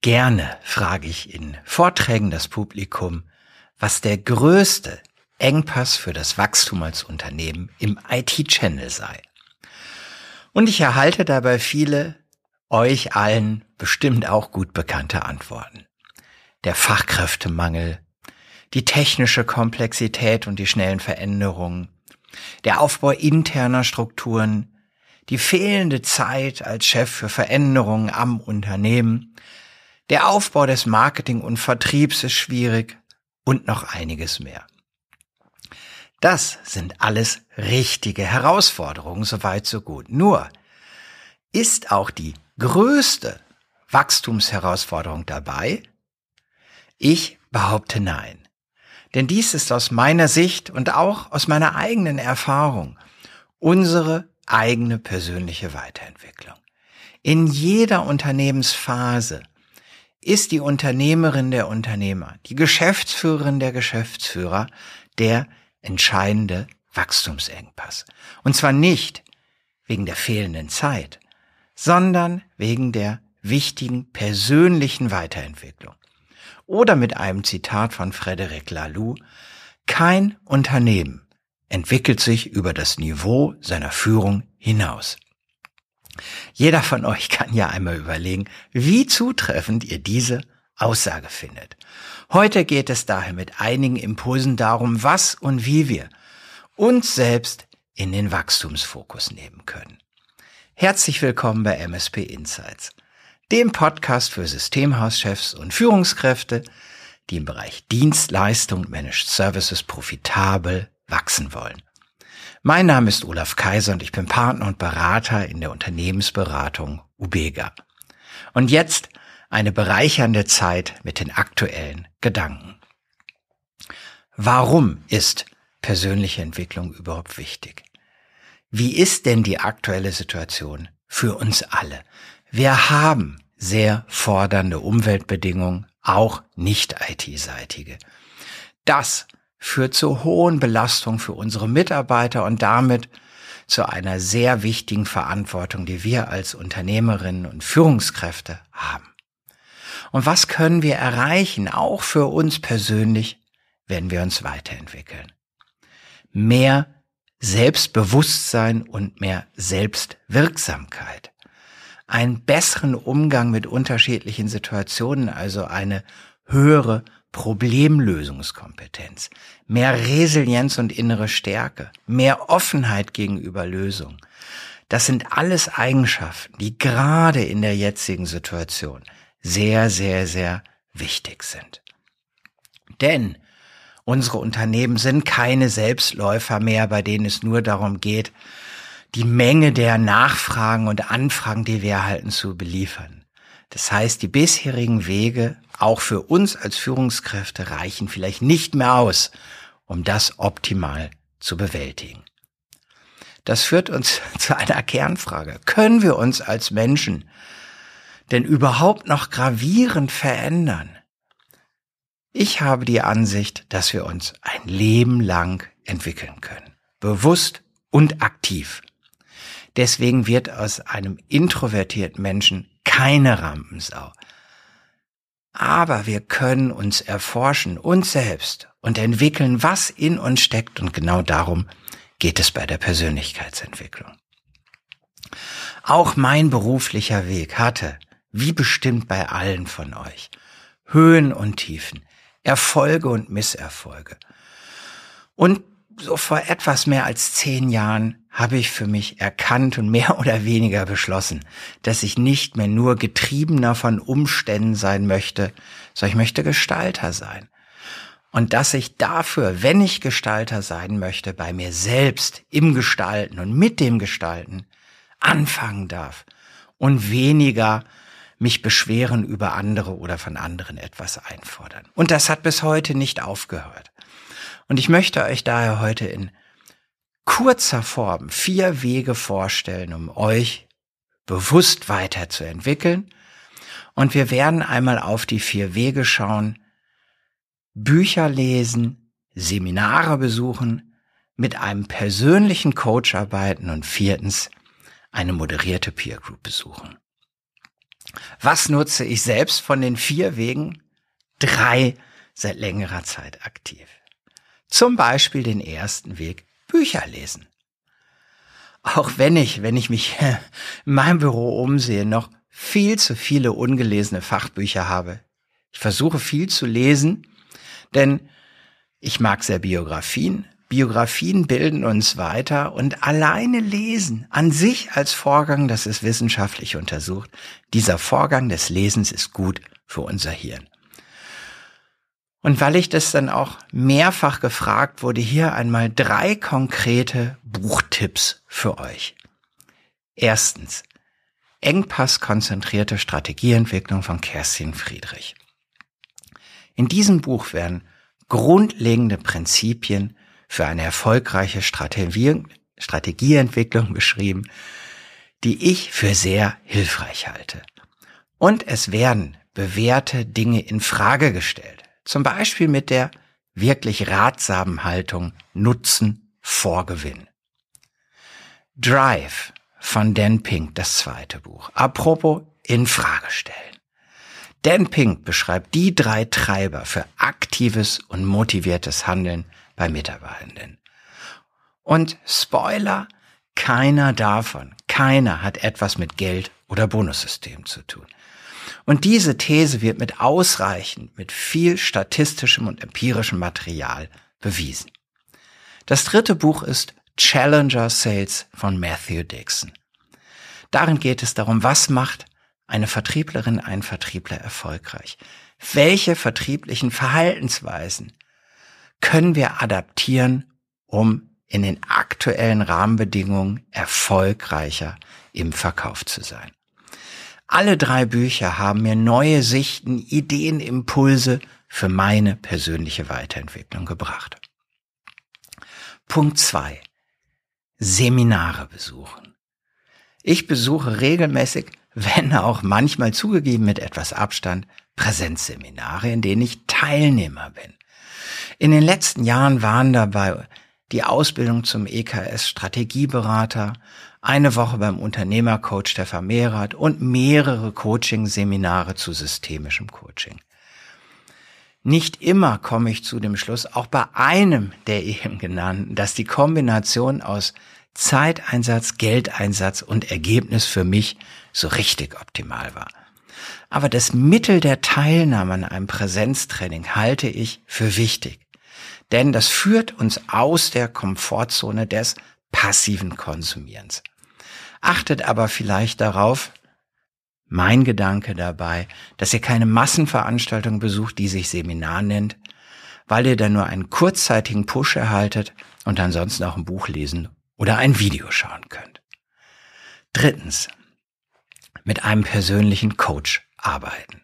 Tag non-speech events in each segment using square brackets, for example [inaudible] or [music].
Gerne frage ich in Vorträgen das Publikum, was der größte Engpass für das Wachstum als Unternehmen im IT-Channel sei. Und ich erhalte dabei viele euch allen bestimmt auch gut bekannte Antworten. Der Fachkräftemangel, die technische Komplexität und die schnellen Veränderungen, der Aufbau interner Strukturen, die fehlende Zeit als Chef für Veränderungen am Unternehmen, der Aufbau des Marketing und Vertriebs ist schwierig und noch einiges mehr. Das sind alles richtige Herausforderungen, soweit so gut. Nur ist auch die größte Wachstumsherausforderung dabei? Ich behaupte nein. Denn dies ist aus meiner Sicht und auch aus meiner eigenen Erfahrung unsere eigene persönliche Weiterentwicklung. In jeder Unternehmensphase ist die Unternehmerin der Unternehmer, die Geschäftsführerin der Geschäftsführer der entscheidende Wachstumsengpass. Und zwar nicht wegen der fehlenden Zeit, sondern wegen der wichtigen persönlichen Weiterentwicklung. Oder mit einem Zitat von Frederic Laloux, kein Unternehmen entwickelt sich über das Niveau seiner Führung hinaus. Jeder von euch kann ja einmal überlegen, wie zutreffend ihr diese Aussage findet. Heute geht es daher mit einigen Impulsen darum, was und wie wir uns selbst in den Wachstumsfokus nehmen können. Herzlich willkommen bei MSP Insights, dem Podcast für Systemhauschefs und Führungskräfte, die im Bereich Dienstleistung und Managed Services profitabel wachsen wollen. Mein Name ist Olaf Kaiser und ich bin Partner und Berater in der Unternehmensberatung Ubega. Und jetzt eine bereichernde Zeit mit den aktuellen Gedanken. Warum ist persönliche Entwicklung überhaupt wichtig? Wie ist denn die aktuelle Situation für uns alle? Wir haben sehr fordernde Umweltbedingungen, auch nicht IT-seitige. Das führt zu hohen Belastungen für unsere Mitarbeiter und damit zu einer sehr wichtigen Verantwortung, die wir als Unternehmerinnen und Führungskräfte haben. Und was können wir erreichen, auch für uns persönlich, wenn wir uns weiterentwickeln? Mehr Selbstbewusstsein und mehr Selbstwirksamkeit. Einen besseren Umgang mit unterschiedlichen Situationen, also eine höhere Problemlösungskompetenz, mehr Resilienz und innere Stärke, mehr Offenheit gegenüber Lösungen. Das sind alles Eigenschaften, die gerade in der jetzigen Situation sehr, sehr, sehr wichtig sind. Denn unsere Unternehmen sind keine Selbstläufer mehr, bei denen es nur darum geht, die Menge der Nachfragen und Anfragen, die wir erhalten, zu beliefern. Das heißt, die bisherigen Wege, auch für uns als Führungskräfte, reichen vielleicht nicht mehr aus, um das optimal zu bewältigen. Das führt uns [laughs] zu einer Kernfrage. Können wir uns als Menschen denn überhaupt noch gravierend verändern? Ich habe die Ansicht, dass wir uns ein Leben lang entwickeln können. Bewusst und aktiv. Deswegen wird aus einem introvertierten Menschen keine Rampensau. Aber wir können uns erforschen, uns selbst und entwickeln, was in uns steckt. Und genau darum geht es bei der Persönlichkeitsentwicklung. Auch mein beruflicher Weg hatte, wie bestimmt bei allen von euch, Höhen und Tiefen, Erfolge und Misserfolge. Und so vor etwas mehr als zehn Jahren habe ich für mich erkannt und mehr oder weniger beschlossen, dass ich nicht mehr nur Getriebener von Umständen sein möchte, sondern ich möchte Gestalter sein. Und dass ich dafür, wenn ich Gestalter sein möchte, bei mir selbst im Gestalten und mit dem Gestalten anfangen darf und weniger mich beschweren über andere oder von anderen etwas einfordern. Und das hat bis heute nicht aufgehört. Und ich möchte euch daher heute in kurzer Form vier Wege vorstellen, um euch bewusst weiterzuentwickeln. Und wir werden einmal auf die vier Wege schauen, Bücher lesen, Seminare besuchen, mit einem persönlichen Coach arbeiten und viertens eine moderierte Peer Group besuchen. Was nutze ich selbst von den vier Wegen? Drei seit längerer Zeit aktiv. Zum Beispiel den ersten Weg, Bücher lesen. Auch wenn ich, wenn ich mich [laughs] in meinem Büro umsehe, noch viel zu viele ungelesene Fachbücher habe. Ich versuche viel zu lesen, denn ich mag sehr Biografien. Biografien bilden uns weiter und alleine lesen an sich als Vorgang, das ist wissenschaftlich untersucht, dieser Vorgang des Lesens ist gut für unser Hirn. Und weil ich das dann auch mehrfach gefragt wurde, hier einmal drei konkrete Buchtipps für euch. Erstens, Engpass-konzentrierte Strategieentwicklung von Kerstin Friedrich. In diesem Buch werden grundlegende Prinzipien für eine erfolgreiche Strategie, Strategieentwicklung beschrieben, die ich für sehr hilfreich halte. Und es werden bewährte Dinge in Frage gestellt. Zum Beispiel mit der wirklich ratsamen Haltung Nutzen vor Gewinn. Drive von Dan Pink, das zweite Buch. Apropos in Frage stellen. Dan Pink beschreibt die drei Treiber für aktives und motiviertes Handeln bei Mitarbeitenden. Und Spoiler, keiner davon, keiner hat etwas mit Geld oder Bonussystem zu tun. Und diese These wird mit ausreichend, mit viel statistischem und empirischem Material bewiesen. Das dritte Buch ist Challenger Sales von Matthew Dixon. Darin geht es darum, was macht eine Vertrieblerin, ein Vertriebler erfolgreich? Welche vertrieblichen Verhaltensweisen können wir adaptieren, um in den aktuellen Rahmenbedingungen erfolgreicher im Verkauf zu sein? Alle drei Bücher haben mir neue Sichten, Ideen, Impulse für meine persönliche Weiterentwicklung gebracht. Punkt zwei: Seminare besuchen. Ich besuche regelmäßig, [laughs] wenn auch manchmal zugegeben mit etwas Abstand, Präsenzseminare, in denen ich Teilnehmer bin. In den letzten Jahren waren dabei die Ausbildung zum EKS Strategieberater, eine Woche beim Unternehmercoach der Vermehrt und mehrere Coaching-Seminare zu systemischem Coaching. Nicht immer komme ich zu dem Schluss, auch bei einem der eben genannten, dass die Kombination aus Zeiteinsatz, Geldeinsatz und Ergebnis für mich so richtig optimal war. Aber das Mittel der Teilnahme an einem Präsenztraining halte ich für wichtig. Denn das führt uns aus der Komfortzone des passiven Konsumierens. Achtet aber vielleicht darauf, mein Gedanke dabei, dass ihr keine Massenveranstaltung besucht, die sich Seminar nennt, weil ihr dann nur einen kurzzeitigen Push erhaltet und ansonsten auch ein Buch lesen oder ein Video schauen könnt. Drittens, mit einem persönlichen Coach arbeiten.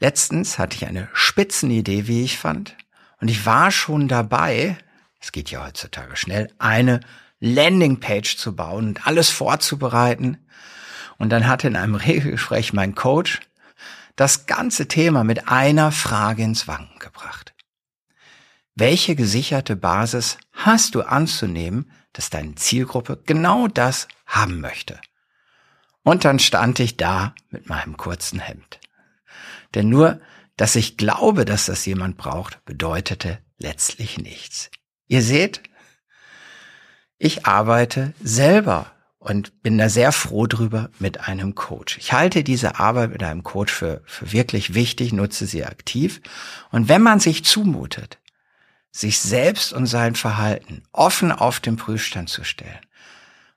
Letztens hatte ich eine Spitzenidee, wie ich fand, und ich war schon dabei, es geht ja heutzutage schnell, eine Landingpage zu bauen und alles vorzubereiten. Und dann hatte in einem [laughs] Regelgespräch mein Coach das ganze Thema mit einer Frage ins Wanken gebracht. Welche gesicherte Basis hast du anzunehmen, dass deine Zielgruppe genau das haben möchte? Und dann stand ich da mit meinem kurzen Hemd. Denn nur, dass ich glaube, dass das jemand braucht, bedeutete letztlich nichts. Ihr seht, ich arbeite selber und bin da sehr froh drüber mit einem Coach. Ich halte diese Arbeit mit einem Coach für, für wirklich wichtig, nutze sie aktiv. Und wenn man sich zumutet, sich selbst und sein Verhalten offen auf den Prüfstand zu stellen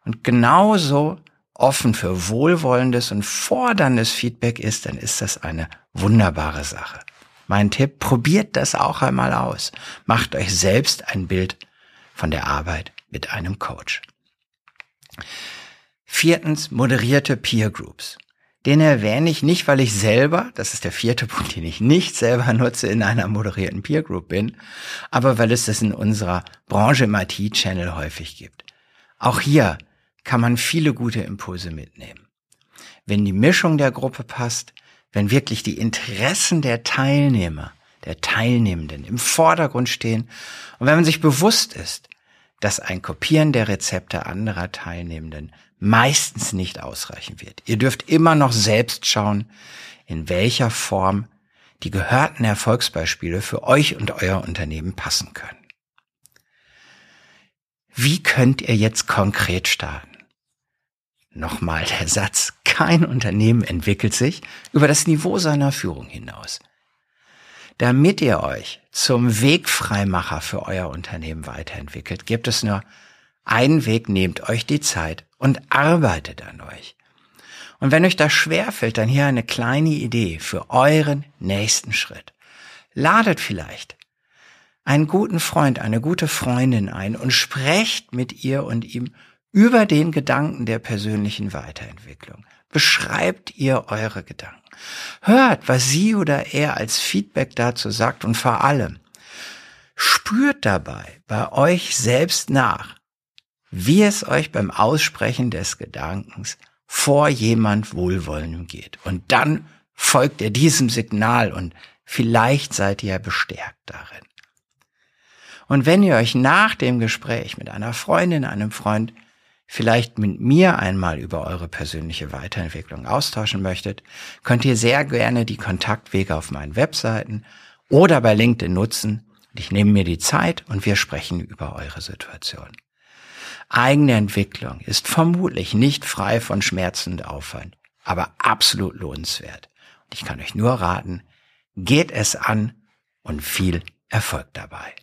und genauso offen für wohlwollendes und forderndes Feedback ist, dann ist das eine wunderbare Sache. Mein Tipp, probiert das auch einmal aus. Macht euch selbst ein Bild von der Arbeit mit einem Coach. Viertens, moderierte Peer Groups. Den erwähne ich nicht, weil ich selber, das ist der vierte [laughs] Punkt, den ich nicht selber nutze, in einer moderierten Peer Group bin, aber weil es das in unserer Branche im IT-Channel häufig gibt. Auch hier kann man viele gute Impulse mitnehmen. Wenn die Mischung der Gruppe passt, wenn wirklich die Interessen der Teilnehmer, der Teilnehmenden im Vordergrund stehen und wenn man sich bewusst ist, dass ein Kopieren der Rezepte anderer Teilnehmenden meistens nicht ausreichen wird. Ihr dürft immer noch selbst schauen, in welcher Form die gehörten Erfolgsbeispiele für euch und euer Unternehmen passen können. Wie könnt ihr jetzt konkret starten? Nochmal der Satz, kein Unternehmen entwickelt sich über das Niveau seiner Führung hinaus. Damit ihr euch zum Wegfreimacher für euer Unternehmen weiterentwickelt, gibt es nur einen Weg, nehmt euch die Zeit und arbeitet an euch. Und wenn euch das schwerfällt, dann hier eine kleine Idee für euren nächsten Schritt. Ladet vielleicht einen guten Freund, eine gute Freundin ein und sprecht mit ihr und ihm über den Gedanken der persönlichen Weiterentwicklung. Beschreibt ihr eure Gedanken. Hört, was sie oder er als Feedback dazu sagt und vor allem spürt dabei bei euch selbst nach, wie es euch beim Aussprechen des Gedankens vor jemand Wohlwollendem geht. Und dann folgt ihr diesem Signal und vielleicht seid ihr bestärkt darin. Und wenn ihr euch nach dem Gespräch mit einer Freundin, einem Freund, vielleicht mit mir einmal über eure persönliche Weiterentwicklung austauschen möchtet, könnt ihr sehr gerne die Kontaktwege auf meinen Webseiten oder bei LinkedIn nutzen. Ich nehme mir die Zeit und wir sprechen über eure Situation. Eigene Entwicklung ist vermutlich nicht frei von Schmerzen und Aufwand, aber absolut lohnenswert. Und ich kann euch nur raten, geht es an und viel Erfolg dabei.